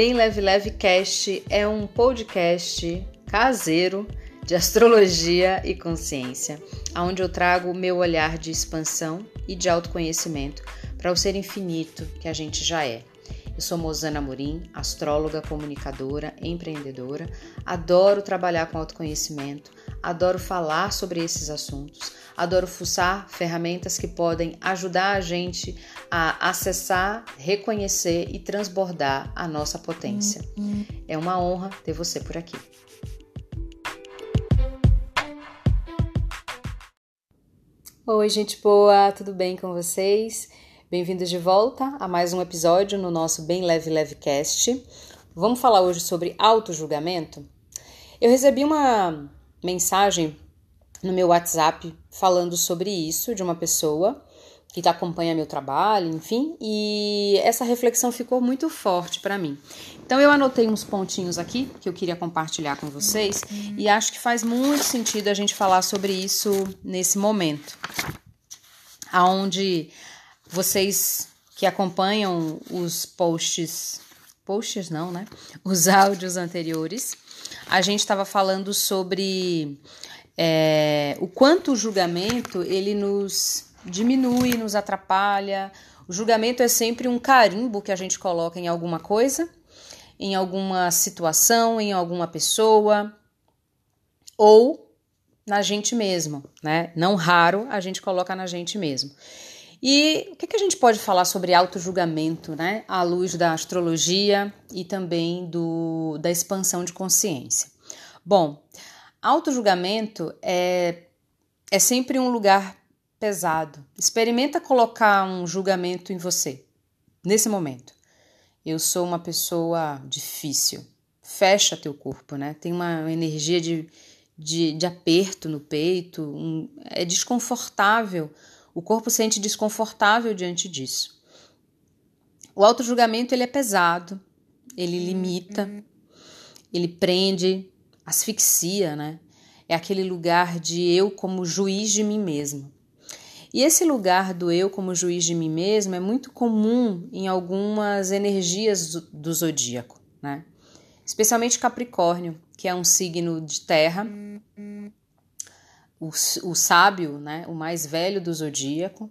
Bem Leve Leve Cast é um podcast caseiro de astrologia e consciência, onde eu trago o meu olhar de expansão e de autoconhecimento para o ser infinito que a gente já é. Eu sou Mozana Morim, astróloga, comunicadora, empreendedora. Adoro trabalhar com autoconhecimento, adoro falar sobre esses assuntos, adoro fuçar ferramentas que podem ajudar a gente a acessar, reconhecer e transbordar a nossa potência. É uma honra ter você por aqui. Oi, gente boa, tudo bem com vocês? Bem-vindos de volta a mais um episódio no nosso Bem Leve Leve Cast. Vamos falar hoje sobre auto-julgamento? Eu recebi uma mensagem no meu WhatsApp falando sobre isso de uma pessoa que acompanha meu trabalho, enfim, e essa reflexão ficou muito forte para mim. Então eu anotei uns pontinhos aqui que eu queria compartilhar com vocês e acho que faz muito sentido a gente falar sobre isso nesse momento, aonde vocês que acompanham os posts, posts não, né? Os áudios anteriores, a gente estava falando sobre é, o quanto o julgamento ele nos diminui, nos atrapalha. O julgamento é sempre um carimbo que a gente coloca em alguma coisa, em alguma situação, em alguma pessoa ou na gente mesmo, né? Não raro a gente coloca na gente mesmo. E o que, que a gente pode falar sobre auto-julgamento, né? À luz da astrologia e também do, da expansão de consciência. Bom, auto-julgamento é, é sempre um lugar pesado. Experimenta colocar um julgamento em você, nesse momento. Eu sou uma pessoa difícil. Fecha teu corpo, né? Tem uma energia de, de, de aperto no peito, um, é desconfortável o corpo sente desconfortável diante disso. O auto-julgamento ele é pesado, ele limita, ele prende, asfixia, né? É aquele lugar de eu como juiz de mim mesmo. E esse lugar do eu como juiz de mim mesmo é muito comum em algumas energias do, do zodíaco, né? Especialmente Capricórnio, que é um signo de terra, o, o sábio, né, o mais velho do zodíaco,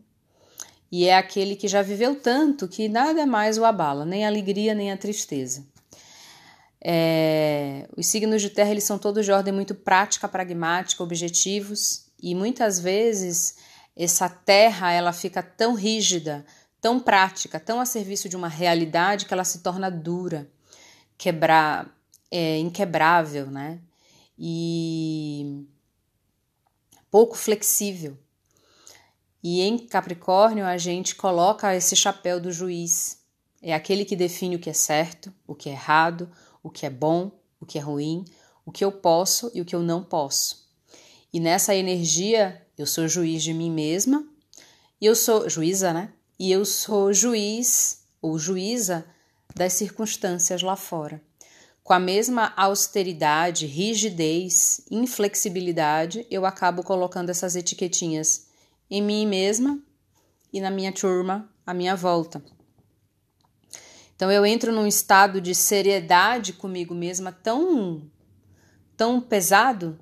e é aquele que já viveu tanto que nada mais o abala, nem a alegria nem a tristeza. É, os signos de terra eles são todos de ordem muito prática, pragmática, objetivos e muitas vezes essa terra ela fica tão rígida, tão prática, tão a serviço de uma realidade que ela se torna dura, quebrar, é, inquebrável, né? E pouco flexível. E em Capricórnio a gente coloca esse chapéu do juiz. É aquele que define o que é certo, o que é errado, o que é bom, o que é ruim, o que eu posso e o que eu não posso. E nessa energia eu sou juiz de mim mesma, e eu sou juíza, né? E eu sou juiz ou juíza das circunstâncias lá fora. Com a mesma austeridade, rigidez, inflexibilidade, eu acabo colocando essas etiquetinhas em mim mesma e na minha turma à minha volta. Então eu entro num estado de seriedade comigo mesma tão tão pesado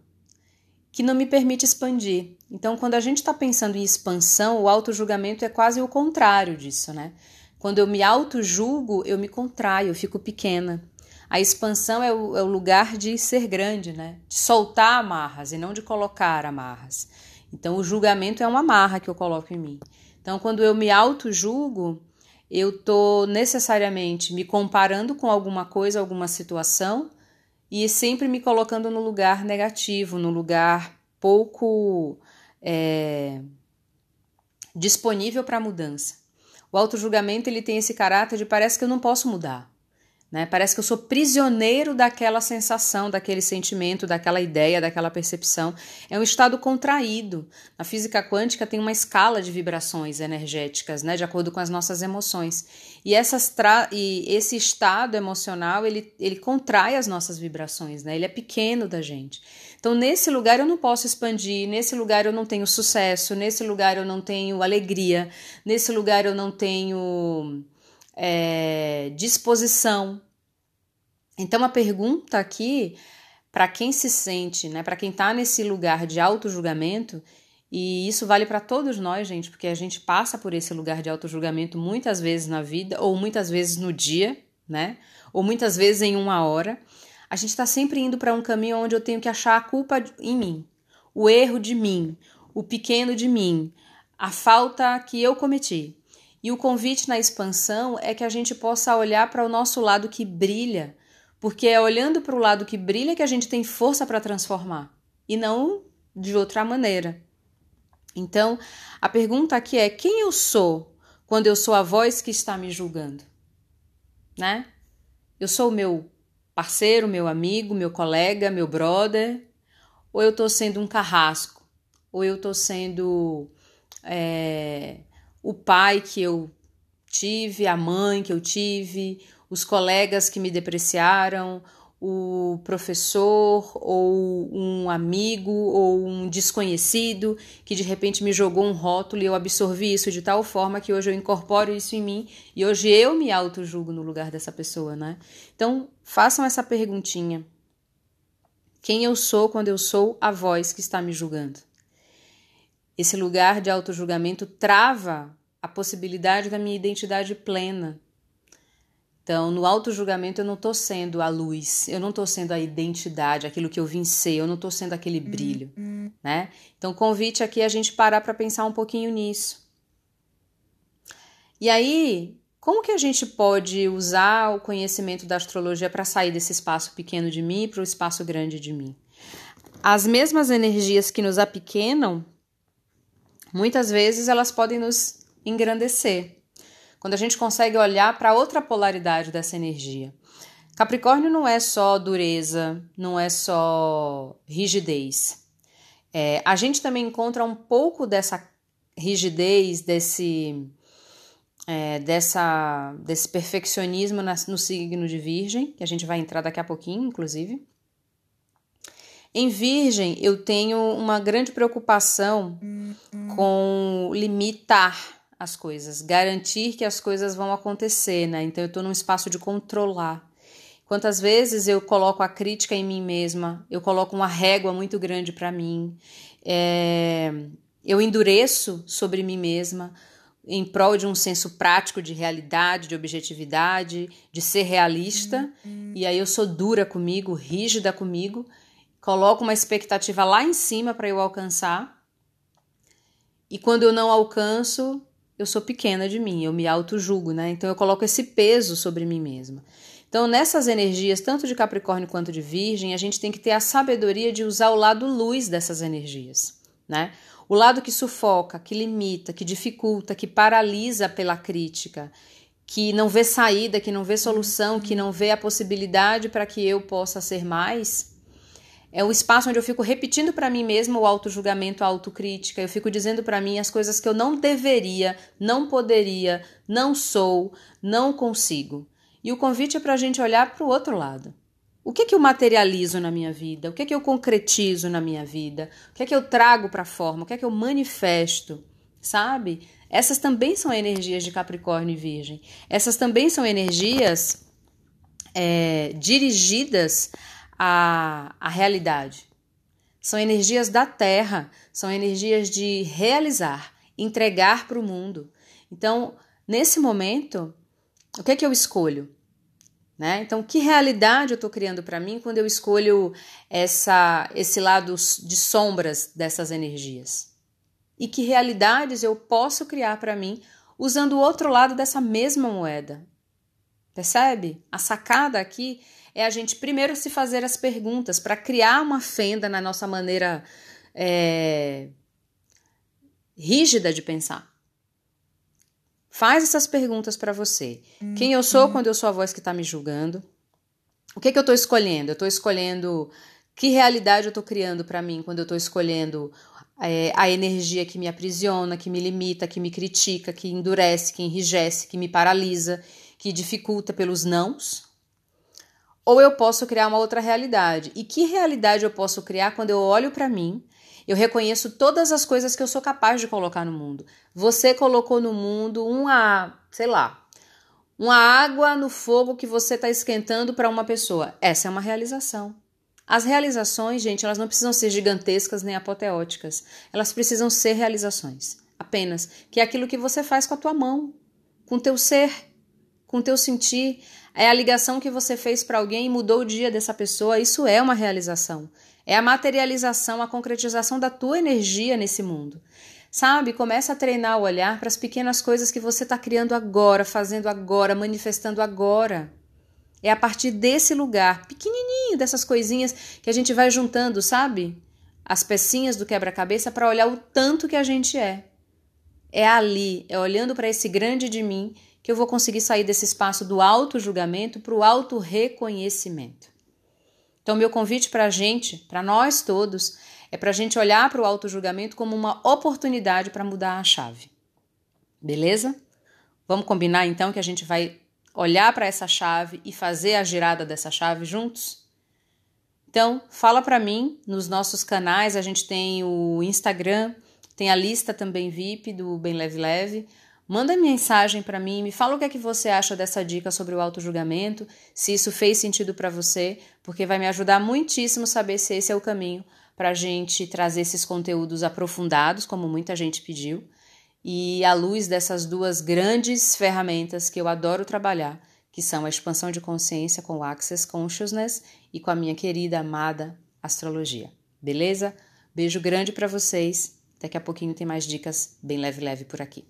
que não me permite expandir. Então, quando a gente está pensando em expansão, o auto-julgamento é quase o contrário disso, né? Quando eu me auto-julgo, eu me contraio, eu fico pequena. A expansão é o, é o lugar de ser grande, né? De soltar amarras e não de colocar amarras. Então, o julgamento é uma amarra que eu coloco em mim. Então, quando eu me auto-julgo, eu estou necessariamente me comparando com alguma coisa, alguma situação e sempre me colocando no lugar negativo, no lugar pouco é, disponível para mudança. O auto-julgamento ele tem esse caráter de parece que eu não posso mudar. Né? Parece que eu sou prisioneiro daquela sensação, daquele sentimento, daquela ideia, daquela percepção. É um estado contraído. Na física quântica tem uma escala de vibrações energéticas, né? de acordo com as nossas emoções. E, essas tra e esse estado emocional ele, ele contrai as nossas vibrações, né? ele é pequeno da gente. Então, nesse lugar eu não posso expandir, nesse lugar eu não tenho sucesso, nesse lugar eu não tenho alegria, nesse lugar eu não tenho é, disposição, Então a pergunta aqui para quem se sente, né, para quem está nesse lugar de auto-julgamento, e isso vale para todos nós, gente, porque a gente passa por esse lugar de auto-julgamento muitas vezes na vida, ou muitas vezes no dia, né? Ou muitas vezes em uma hora. A gente está sempre indo para um caminho onde eu tenho que achar a culpa em mim, o erro de mim, o pequeno de mim, a falta que eu cometi. E o convite na expansão é que a gente possa olhar para o nosso lado que brilha, porque é olhando para o lado que brilha que a gente tem força para transformar, e não de outra maneira. Então, a pergunta aqui é: quem eu sou quando eu sou a voz que está me julgando? Né? Eu sou o meu parceiro, meu amigo, meu colega, meu brother, ou eu estou sendo um carrasco, ou eu estou sendo é, o pai que eu tive, a mãe que eu tive, os colegas que me depreciaram, o professor ou um amigo ou um desconhecido que de repente me jogou um rótulo e eu absorvi isso de tal forma que hoje eu incorporo isso em mim e hoje eu me auto-julgo no lugar dessa pessoa, né? Então, façam essa perguntinha. Quem eu sou quando eu sou a voz que está me julgando? Esse lugar de auto-julgamento trava a possibilidade da minha identidade plena, então, no auto-julgamento, eu não estou sendo a luz, eu não estou sendo a identidade, aquilo que eu vim ser, eu não estou sendo aquele brilho, uhum. né? Então, convite aqui é a gente parar para pensar um pouquinho nisso. E aí, como que a gente pode usar o conhecimento da astrologia para sair desse espaço pequeno de mim para o espaço grande de mim? As mesmas energias que nos apequenam, muitas vezes elas podem nos engrandecer quando a gente consegue olhar para outra polaridade dessa energia. Capricórnio não é só dureza, não é só rigidez. É, a gente também encontra um pouco dessa rigidez, desse, é, dessa, desse perfeccionismo no signo de Virgem, que a gente vai entrar daqui a pouquinho, inclusive. Em Virgem, eu tenho uma grande preocupação com limitar as coisas, garantir que as coisas vão acontecer, né? Então eu estou num espaço de controlar. Quantas vezes eu coloco a crítica em mim mesma, eu coloco uma régua muito grande para mim, é, eu endureço sobre mim mesma em prol de um senso prático de realidade, de objetividade, de ser realista, uhum. e aí eu sou dura comigo, rígida comigo, coloco uma expectativa lá em cima para eu alcançar, e quando eu não alcanço, eu sou pequena de mim, eu me auto-julgo, né? Então eu coloco esse peso sobre mim mesma. Então, nessas energias, tanto de Capricórnio quanto de Virgem, a gente tem que ter a sabedoria de usar o lado luz dessas energias, né? O lado que sufoca, que limita, que dificulta, que paralisa pela crítica, que não vê saída, que não vê solução, que não vê a possibilidade para que eu possa ser mais, é o espaço onde eu fico repetindo para mim mesma o auto-julgamento, a autocrítica. Eu fico dizendo para mim as coisas que eu não deveria, não poderia, não sou, não consigo. E o convite é para a gente olhar para o outro lado. O que, que eu materializo na minha vida? O que, que eu concretizo na minha vida? O que que eu trago para a forma? O que que eu manifesto? Sabe? Essas também são energias de Capricórnio e Virgem. Essas também são energias é, dirigidas a, a realidade. São energias da terra, são energias de realizar, entregar para o mundo. Então, nesse momento, o que é que eu escolho? Né? Então, que realidade eu estou criando para mim quando eu escolho essa, esse lado de sombras dessas energias? E que realidades eu posso criar para mim usando o outro lado dessa mesma moeda? Percebe? A sacada aqui é a gente primeiro se fazer as perguntas para criar uma fenda na nossa maneira é, rígida de pensar. Faz essas perguntas para você. Quem eu sou quando eu sou a voz que está me julgando? O que, que eu estou escolhendo? Eu estou escolhendo que realidade eu estou criando para mim quando eu estou escolhendo é, a energia que me aprisiona, que me limita, que me critica, que endurece, que enrijece, que me paralisa, que dificulta pelos nãos, ou eu posso criar uma outra realidade. E que realidade eu posso criar quando eu olho para mim? Eu reconheço todas as coisas que eu sou capaz de colocar no mundo. Você colocou no mundo uma, sei lá, uma água no fogo que você está esquentando para uma pessoa. Essa é uma realização. As realizações, gente, elas não precisam ser gigantescas nem apoteóticas. Elas precisam ser realizações. Apenas que é aquilo que você faz com a tua mão, com o teu ser, com teu sentir. É a ligação que você fez para alguém e mudou o dia dessa pessoa. Isso é uma realização. É a materialização, a concretização da tua energia nesse mundo. Sabe? Começa a treinar o olhar para as pequenas coisas que você está criando agora, fazendo agora, manifestando agora. É a partir desse lugar, pequenininho, dessas coisinhas que a gente vai juntando, sabe? As pecinhas do quebra-cabeça para olhar o tanto que a gente é. É ali, é olhando para esse grande de mim que eu vou conseguir sair desse espaço do auto-julgamento para o auto-reconhecimento. Então, meu convite para a gente, para nós todos, é para a gente olhar para o auto-julgamento como uma oportunidade para mudar a chave. Beleza? Vamos combinar então que a gente vai olhar para essa chave e fazer a girada dessa chave juntos? Então, fala para mim nos nossos canais, a gente tem o Instagram, tem a lista também VIP do Bem Leve Leve. Manda mensagem para mim, me fala o que é que você acha dessa dica sobre o auto-julgamento, se isso fez sentido para você, porque vai me ajudar muitíssimo saber se esse é o caminho para a gente trazer esses conteúdos aprofundados, como muita gente pediu, e à luz dessas duas grandes ferramentas que eu adoro trabalhar, que são a expansão de consciência com o Access Consciousness e com a minha querida amada astrologia. Beleza? Beijo grande para vocês. Daqui a pouquinho tem mais dicas bem leve leve por aqui.